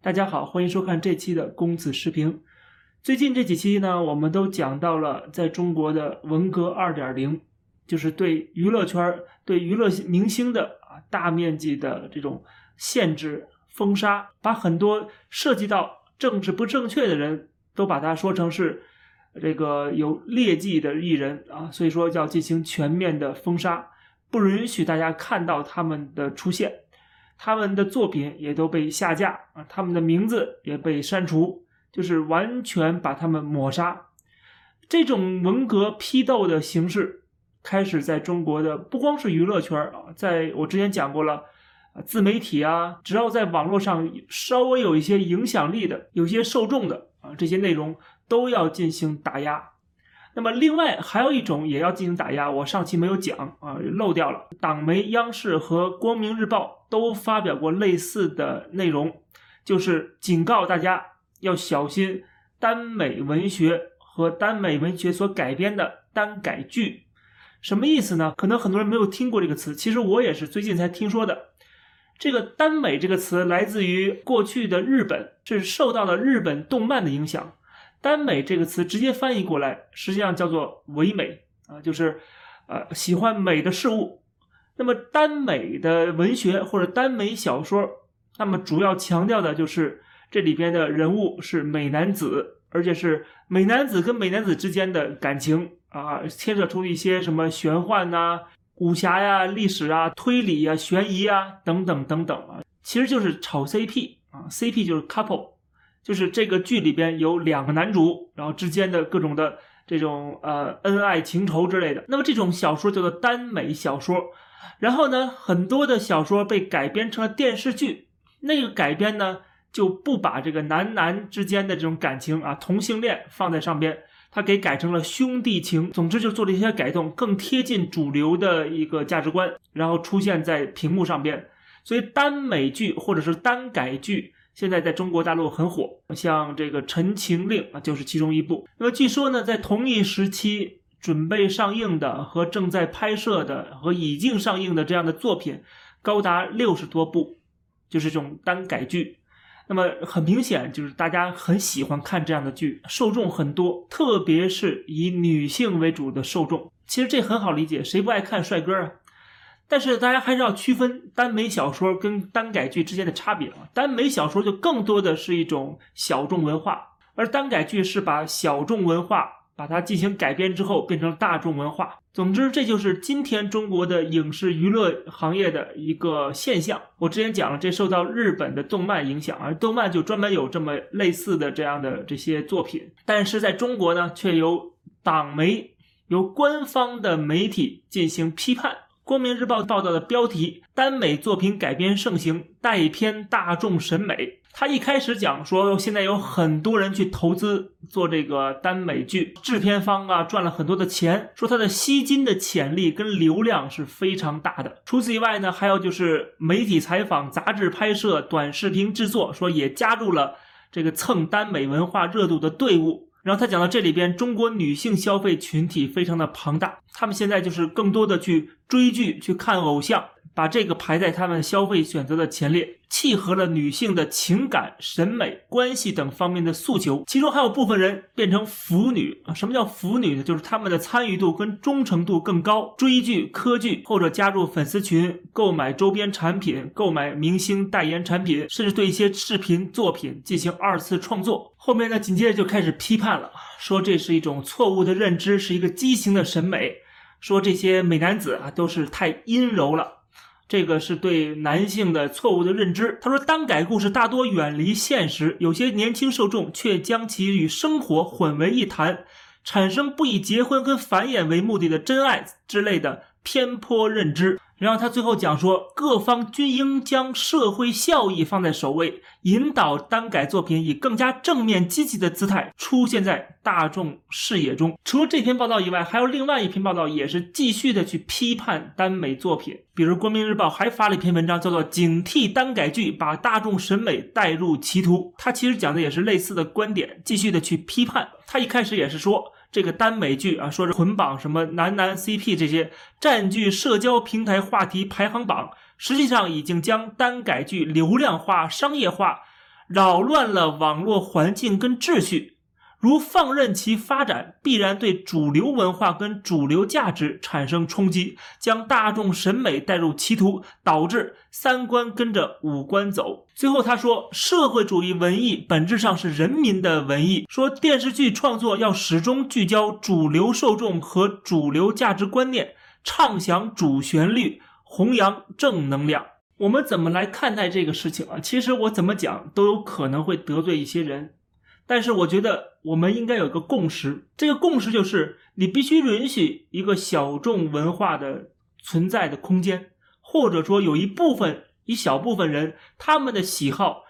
大家好，欢迎收看这期的公子视频。最近这几期呢，我们都讲到了在中国的文革二点零，就是对娱乐圈、对娱乐明星的啊大面积的这种限制、封杀，把很多涉及到政治不正确的人都把它说成是这个有劣迹的艺人啊，所以说要进行全面的封杀，不允许大家看到他们的出现。他们的作品也都被下架啊，他们的名字也被删除，就是完全把他们抹杀。这种文革批斗的形式开始在中国的不光是娱乐圈啊，在我之前讲过了，自媒体啊，只要在网络上稍微有一些影响力的、有些受众的啊，这些内容都要进行打压。那么，另外还有一种也要进行打压，我上期没有讲啊，漏掉了。党媒央视和光明日报都发表过类似的内容，就是警告大家要小心耽美文学和耽美文学所改编的耽改剧。什么意思呢？可能很多人没有听过这个词，其实我也是最近才听说的。这个耽美这个词来自于过去的日本，是受到了日本动漫的影响。耽美这个词直接翻译过来，实际上叫做唯美啊，就是呃喜欢美的事物。那么耽美的文学或者耽美小说，那么主要强调的就是这里边的人物是美男子，而且是美男子跟美男子之间的感情啊，牵扯出一些什么玄幻呐、武侠呀、历史啊、推理啊、悬疑啊等等等等啊，其实就是炒 CP 啊，CP 就是 couple。就是这个剧里边有两个男主，然后之间的各种的这种呃恩爱情仇之类的。那么这种小说叫做耽美小说。然后呢，很多的小说被改编成了电视剧。那个改编呢，就不把这个男男之间的这种感情啊，同性恋放在上边，他给改成了兄弟情。总之就做了一些改动，更贴近主流的一个价值观，然后出现在屏幕上边。所以耽美剧或者是耽改剧。现在在中国大陆很火，像这个《陈情令》啊，就是其中一部。那么据说呢，在同一时期准备上映的和正在拍摄的和已经上映的这样的作品，高达六十多部，就是这种单改剧。那么很明显，就是大家很喜欢看这样的剧，受众很多，特别是以女性为主的受众。其实这很好理解，谁不爱看帅哥啊？但是大家还是要区分耽美小说跟耽改剧之间的差别啊。耽美小说就更多的是一种小众文化，而耽改剧是把小众文化把它进行改编之后变成大众文化。总之，这就是今天中国的影视娱乐行业的一个现象。我之前讲了，这受到日本的动漫影响，而动漫就专门有这么类似的这样的这些作品。但是在中国呢，却由党媒、由官方的媒体进行批判。光明日报报道的标题：耽美作品改编盛行，带偏大众审美。他一开始讲说，现在有很多人去投资做这个耽美剧，制片方啊赚了很多的钱，说它的吸金的潜力跟流量是非常大的。除此以外呢，还有就是媒体采访、杂志拍摄、短视频制作，说也加入了这个蹭耽美文化热度的队伍。然后他讲到这里边，中国女性消费群体非常的庞大，他们现在就是更多的去追剧、去看偶像。把这个排在他们消费选择的前列，契合了女性的情感、审美、关系等方面的诉求。其中还有部分人变成腐女啊？什么叫腐女呢？就是他们的参与度跟忠诚度更高，追剧、磕剧，或者加入粉丝群、购买周边产品、购买明星代言产品，甚至对一些视频作品进行二次创作。后面呢，紧接着就开始批判了，说这是一种错误的认知，是一个畸形的审美，说这些美男子啊都是太阴柔了。这个是对男性的错误的认知。他说，耽改故事大多远离现实，有些年轻受众却将其与生活混为一谈，产生不以结婚跟繁衍为目的的真爱之类的偏颇认知。然后他最后讲说，各方均应将社会效益放在首位，引导耽改作品以更加正面积极的姿态出现在大众视野中。除了这篇报道以外，还有另外一篇报道，也是继续的去批判耽美作品。比如《光明日报》还发了一篇文章，叫做《警惕耽改剧把大众审美带入歧途》。他其实讲的也是类似的观点，继续的去批判。他一开始也是说。这个耽美剧啊，说是捆绑什么男男 CP 这些，占据社交平台话题排行榜，实际上已经将耽改剧流量化、商业化，扰乱了网络环境跟秩序。如放任其发展，必然对主流文化跟主流价值产生冲击，将大众审美带入歧途，导致三观跟着五官走。最后他说，社会主义文艺本质上是人民的文艺。说电视剧创作要始终聚焦主流受众和主流价值观念，畅想主旋律，弘扬正能量。我们怎么来看待这个事情啊？其实我怎么讲都有可能会得罪一些人。但是我觉得我们应该有个共识，这个共识就是你必须允许一个小众文化的存在的空间，或者说有一部分一小部分人他们的喜好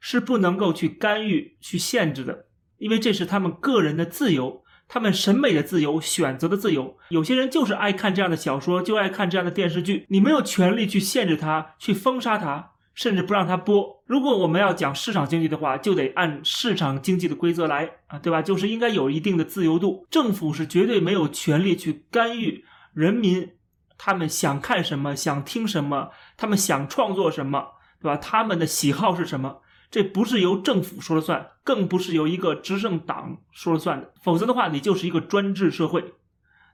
是不能够去干预、去限制的，因为这是他们个人的自由，他们审美的自由、选择的自由。有些人就是爱看这样的小说，就爱看这样的电视剧，你没有权利去限制他、去封杀他。甚至不让他播。如果我们要讲市场经济的话，就得按市场经济的规则来啊，对吧？就是应该有一定的自由度。政府是绝对没有权利去干预人民他们想看什么、想听什么、他们想创作什么，对吧？他们的喜好是什么？这不是由政府说了算，更不是由一个执政党说了算的。否则的话，你就是一个专制社会，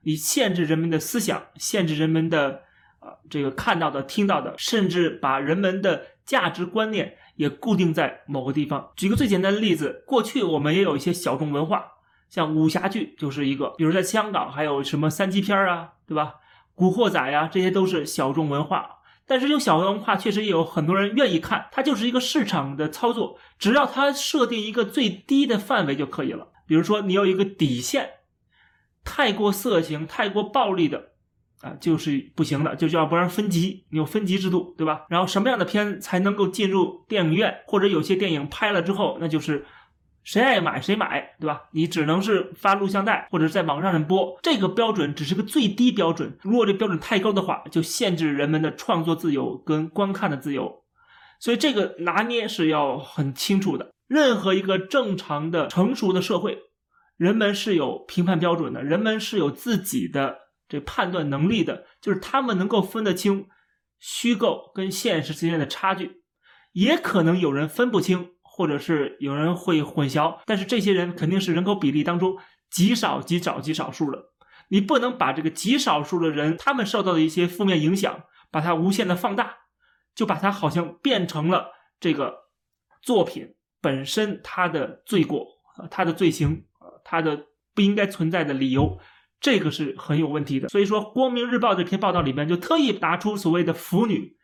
你限制人们的思想，限制人们的啊这个看到的、听到的，甚至把人们的。价值观念也固定在某个地方。举个最简单的例子，过去我们也有一些小众文化，像武侠剧就是一个。比如在香港还有什么三级片啊，对吧？古惑仔呀，这些都是小众文化。但是这种小众文化，确实也有很多人愿意看。它就是一个市场的操作，只要它设定一个最低的范围就可以了。比如说你有一个底线，太过色情、太过暴力的。啊，就是不行的，就要不然分级，你有分级制度，对吧？然后什么样的片才能够进入电影院，或者有些电影拍了之后，那就是谁爱买谁买，对吧？你只能是发录像带或者在网上人播，这个标准只是个最低标准。如果这标准太高的话，就限制人们的创作自由跟观看的自由。所以这个拿捏是要很清楚的。任何一个正常的成熟的社会，人们是有评判标准的，人们是有自己的。这判断能力的，就是他们能够分得清虚构跟现实之间的差距，也可能有人分不清，或者是有人会混淆，但是这些人肯定是人口比例当中极少极少极少数的。你不能把这个极少数的人他们受到的一些负面影响，把它无限的放大，就把它好像变成了这个作品本身它的罪过，它的罪行，它的不应该存在的理由。这个是很有问题的，所以说《光明日报》这篇报道里边就特意拿出所谓的腐女，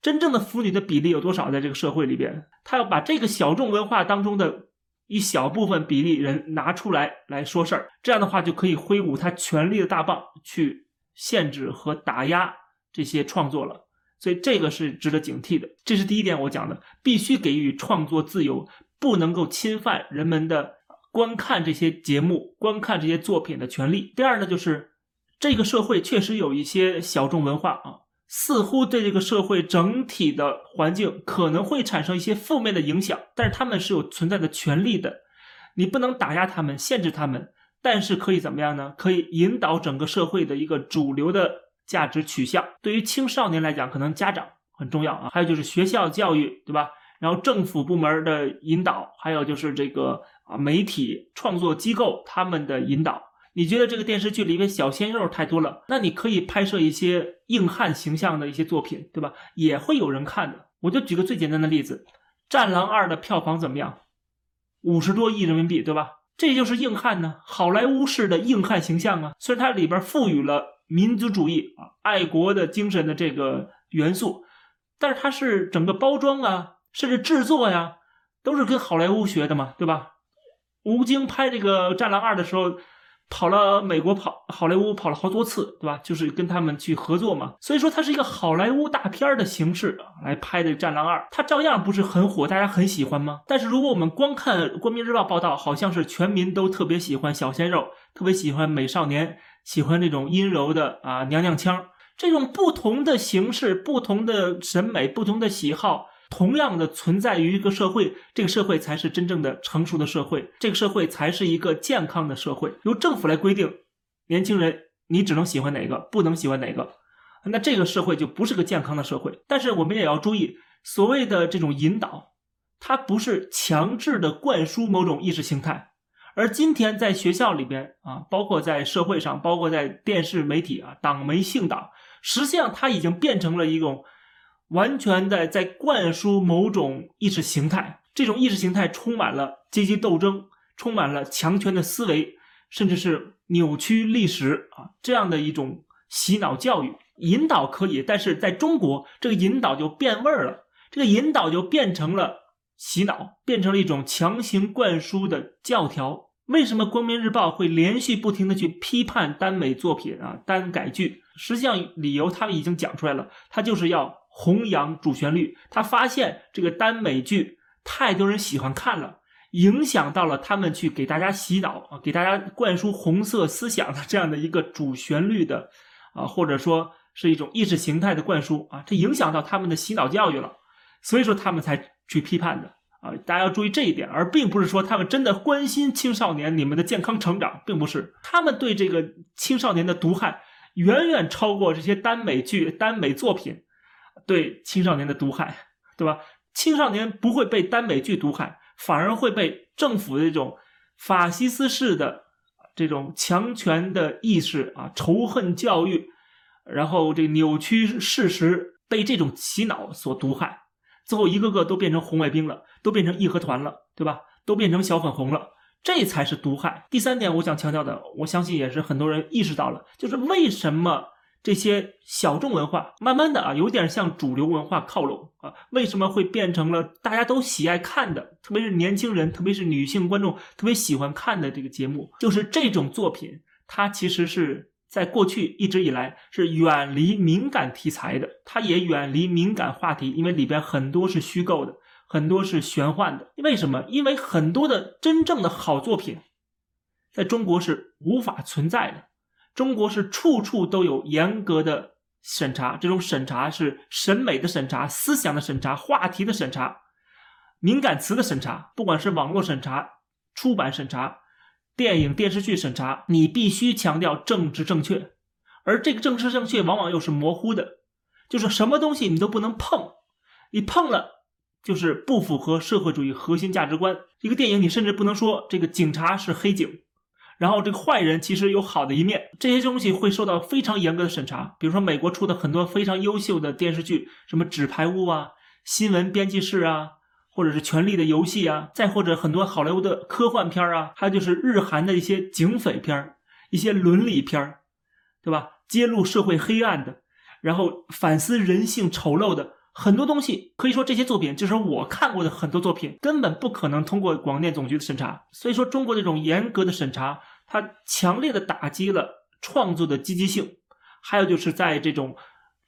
真正的腐女的比例有多少？在这个社会里边，他要把这个小众文化当中的一小部分比例人拿出来来说事儿，这样的话就可以挥舞他权力的大棒去限制和打压这些创作了。所以这个是值得警惕的。这是第一点，我讲的必须给予创作自由，不能够侵犯人们的。观看这些节目、观看这些作品的权利。第二呢，就是这个社会确实有一些小众文化啊，似乎对这个社会整体的环境可能会产生一些负面的影响，但是他们是有存在的权利的，你不能打压他们、限制他们，但是可以怎么样呢？可以引导整个社会的一个主流的价值取向。对于青少年来讲，可能家长很重要啊，还有就是学校教育，对吧？然后政府部门的引导，还有就是这个。啊，媒体创作机构他们的引导，你觉得这个电视剧里面小鲜肉太多了？那你可以拍摄一些硬汉形象的一些作品，对吧？也会有人看的。我就举个最简单的例子，《战狼二》的票房怎么样？五十多亿人民币，对吧？这就是硬汉呢，好莱坞式的硬汉形象啊。虽然它里边赋予了民族主义啊、爱国的精神的这个元素，但是它是整个包装啊，甚至制作呀，都是跟好莱坞学的嘛，对吧？吴京拍这个《战狼二》的时候，跑了美国，跑好莱坞跑了好多次，对吧？就是跟他们去合作嘛。所以说，它是一个好莱坞大片的形式来拍的《战狼二》，它照样不是很火，大家很喜欢吗？但是如果我们光看《光明日报》报道，好像是全民都特别喜欢小鲜肉，特别喜欢美少年，喜欢那种阴柔的啊娘娘腔，这种不同的形式、不同的审美、不同的喜好。同样的存在于一个社会，这个社会才是真正的成熟的社会，这个社会才是一个健康的社会。由政府来规定，年轻人你只能喜欢哪个，不能喜欢哪个，那这个社会就不是个健康的社会。但是我们也要注意，所谓的这种引导，它不是强制的灌输某种意识形态。而今天在学校里边啊，包括在社会上，包括在电视媒体啊，党媒性党，实际上它已经变成了一种完全的在灌输某种意识形态。这种意识形态充满了阶级斗争，充满了强权的思维，甚至是扭曲历史啊这样的一种洗脑教育引导可以，但是在中国这个引导就变味儿了，这个引导就变成了洗脑，变成了一种强行灌输的教条。为什么光明日报会连续不停的去批判耽美作品啊、耽改剧？实际上理由他们已经讲出来了，他就是要弘扬主旋律。他发现这个耽美剧。太多人喜欢看了，影响到了他们去给大家洗脑啊，给大家灌输红色思想的这样的一个主旋律的啊，或者说是一种意识形态的灌输啊，这影响到他们的洗脑教育了，所以说他们才去批判的啊，大家要注意这一点，而并不是说他们真的关心青少年你们的健康成长，并不是，他们对这个青少年的毒害远远超过这些耽美剧、耽美作品对青少年的毒害，对吧？青少年不会被耽美剧毒害，反而会被政府的这种法西斯式的这种强权的意识啊、仇恨教育，然后这扭曲事实，被这种洗脑所毒害，最后一个个都变成红卫兵了，都变成义和团了，对吧？都变成小粉红了，这才是毒害。第三点，我想强调的，我相信也是很多人意识到了，就是为什么。这些小众文化，慢慢的啊，有点向主流文化靠拢啊。为什么会变成了大家都喜爱看的，特别是年轻人，特别是女性观众特别喜欢看的这个节目？就是这种作品，它其实是在过去一直以来是远离敏感题材的，它也远离敏感话题，因为里边很多是虚构的，很多是玄幻的。为什么？因为很多的真正的好作品，在中国是无法存在的。中国是处处都有严格的审查，这种审查是审美的审查、思想的审查、话题的审查、敏感词的审查，不管是网络审查、出版审查、电影电视剧审查，你必须强调政治正确，而这个政治正确往往又是模糊的，就是什么东西你都不能碰，你碰了就是不符合社会主义核心价值观。一个电影你甚至不能说这个警察是黑警。然后这个坏人其实有好的一面，这些东西会受到非常严格的审查。比如说美国出的很多非常优秀的电视剧，什么《纸牌屋》啊，《新闻编辑室》啊，或者是《权力的游戏》啊，再或者很多好莱坞的科幻片啊，还有就是日韩的一些警匪片一些伦理片对吧？揭露社会黑暗的，然后反思人性丑陋的很多东西，可以说这些作品就是我看过的很多作品，根本不可能通过广电总局的审查。所以说，中国这种严格的审查。它强烈的打击了创作的积极性，还有就是在这种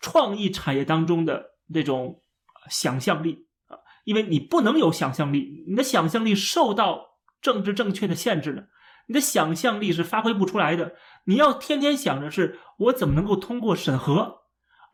创意产业当中的这种想象力啊，因为你不能有想象力，你的想象力受到政治正确的限制了，你的想象力是发挥不出来的。你要天天想着是我怎么能够通过审核。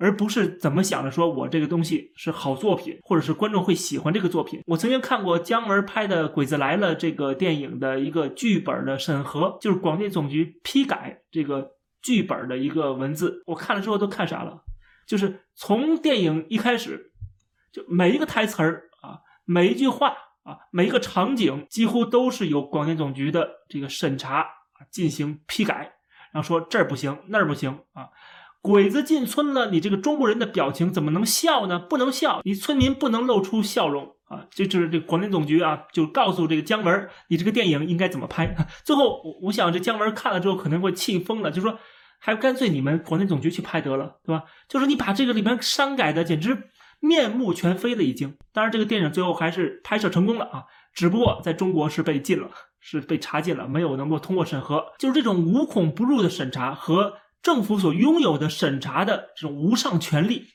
而不是怎么想着说我这个东西是好作品，或者是观众会喜欢这个作品。我曾经看过姜文拍的《鬼子来了》这个电影的一个剧本的审核，就是广电总局批改这个剧本的一个文字。我看了之后都看傻了，就是从电影一开始，就每一个台词儿啊，每一句话啊，每一个场景，几乎都是由广电总局的这个审查进行批改，然后说这儿不行，那儿不行啊。鬼子进村了，你这个中国人的表情怎么能笑呢？不能笑，你村民不能露出笑容啊！这就是这广电总局啊，就告诉这个姜文，你这个电影应该怎么拍。最后，我我想这姜文看了之后可能会气疯了，就说还干脆你们广电总局去拍得了，对吧？就是你把这个里面删改的简直面目全非了，已经。当然，这个电影最后还是拍摄成功了啊，只不过在中国是被禁了，是被查禁了，没有能够通过审核。就是这种无孔不入的审查和。政府所拥有的审查的这种无上权力，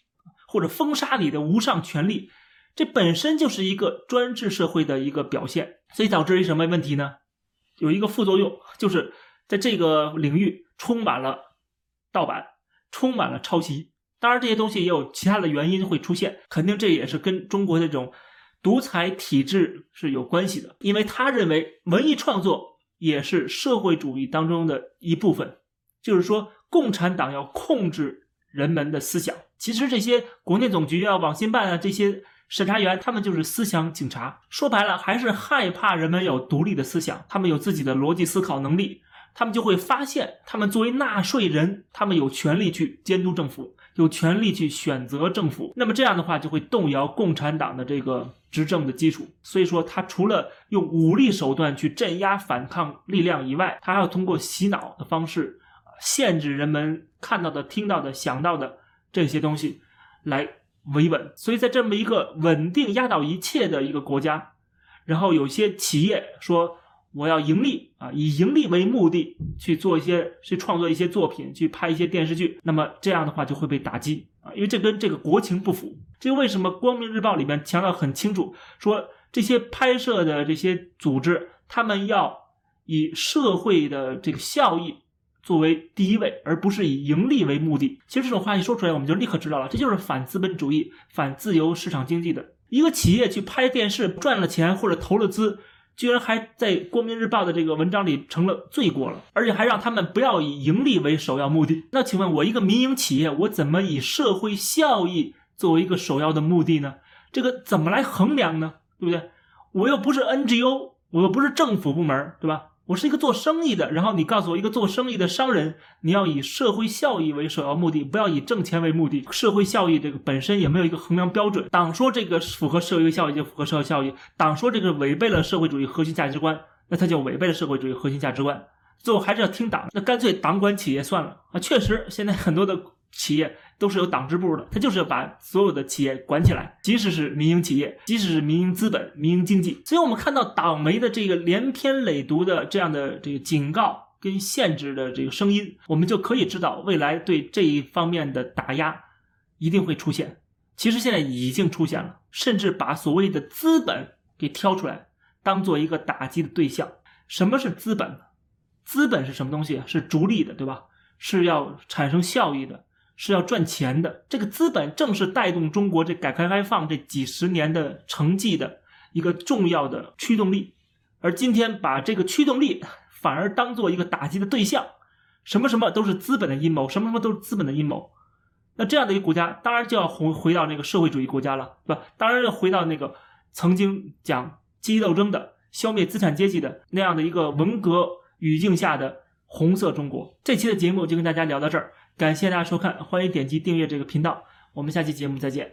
或者封杀你的无上权力，这本身就是一个专制社会的一个表现，所以导致一什么问题呢？有一个副作用，就是在这个领域充满了盗版，充满了抄袭。当然，这些东西也有其他的原因会出现，肯定这也是跟中国这种独裁体制是有关系的，因为他认为文艺创作也是社会主义当中的一部分，就是说。共产党要控制人们的思想，其实这些国内总局啊、网信办啊这些审查员他们就是思想警察，说白了还是害怕人们有独立的思想，他们有自己的逻辑思考能力，他们就会发现，他们作为纳税人，他们有权利去监督政府，有权利去选择政府。那么这样的话，就会动摇共产党的这个执政的基础。所以说，他除了用武力手段去镇压反抗力量以外，他还要通过洗脑的方式，限制人们看到的、听到的、想到的这些东西，来。维稳，所以在这么一个稳定压倒一切的一个国家，然后有些企业说我要盈利啊，以盈利为目的去做一些去创作一些作品，去拍一些电视剧，那么这样的话就会被打击啊，因为这跟这个国情不符。这为什么《光明日报》里面强调很清楚，说这些拍摄的这些组织，他们要以社会的这个效益。作为第一位，而不是以盈利为目的。其实这种话一说出来，我们就立刻知道了，这就是反资本主义、反自由市场经济的一个企业去拍电视赚了钱或者投了资，居然还在《光明日报》的这个文章里成了罪过了，而且还让他们不要以盈利为首要目的。那请问，我一个民营企业，我怎么以社会效益作为一个首要的目的呢？这个怎么来衡量呢？对不对？我又不是 NGO，我又不是政府部门，对吧？我是一个做生意的，然后你告诉我，一个做生意的商人，你要以社会效益为首要目的，不要以挣钱为目的。社会效益这个本身也没有一个衡量标准。党说这个符合社会效益就符合社会效益，党说这个违背了社会主义核心价值观，那他就违背了社会主义核心价值观。最后还是要听党，那干脆党管企业算了啊！确实，现在很多的企业。都是有党支部的，他就是要把所有的企业管起来，即使是民营企业，即使是民营资本、民营经济。所以，我们看到党媒的这个连篇累牍的这样的这个警告跟限制的这个声音，我们就可以知道，未来对这一方面的打压一定会出现。其实现在已经出现了，甚至把所谓的资本给挑出来，当做一个打击的对象。什么是资本？资本是什么东西？是逐利的，对吧？是要产生效益的。是要赚钱的，这个资本正是带动中国这改革开放这几十年的成绩的一个重要的驱动力，而今天把这个驱动力反而当做一个打击的对象，什么什么都是资本的阴谋，什么什么都是资本的阴谋，那这样的一个国家当然就要回回到那个社会主义国家了，对吧？当然要回到那个曾经讲阶级斗争的、消灭资产阶级的那样的一个文革语境下的红色中国。这期的节目就跟大家聊到这儿。感谢大家收看，欢迎点击订阅这个频道，我们下期节目再见。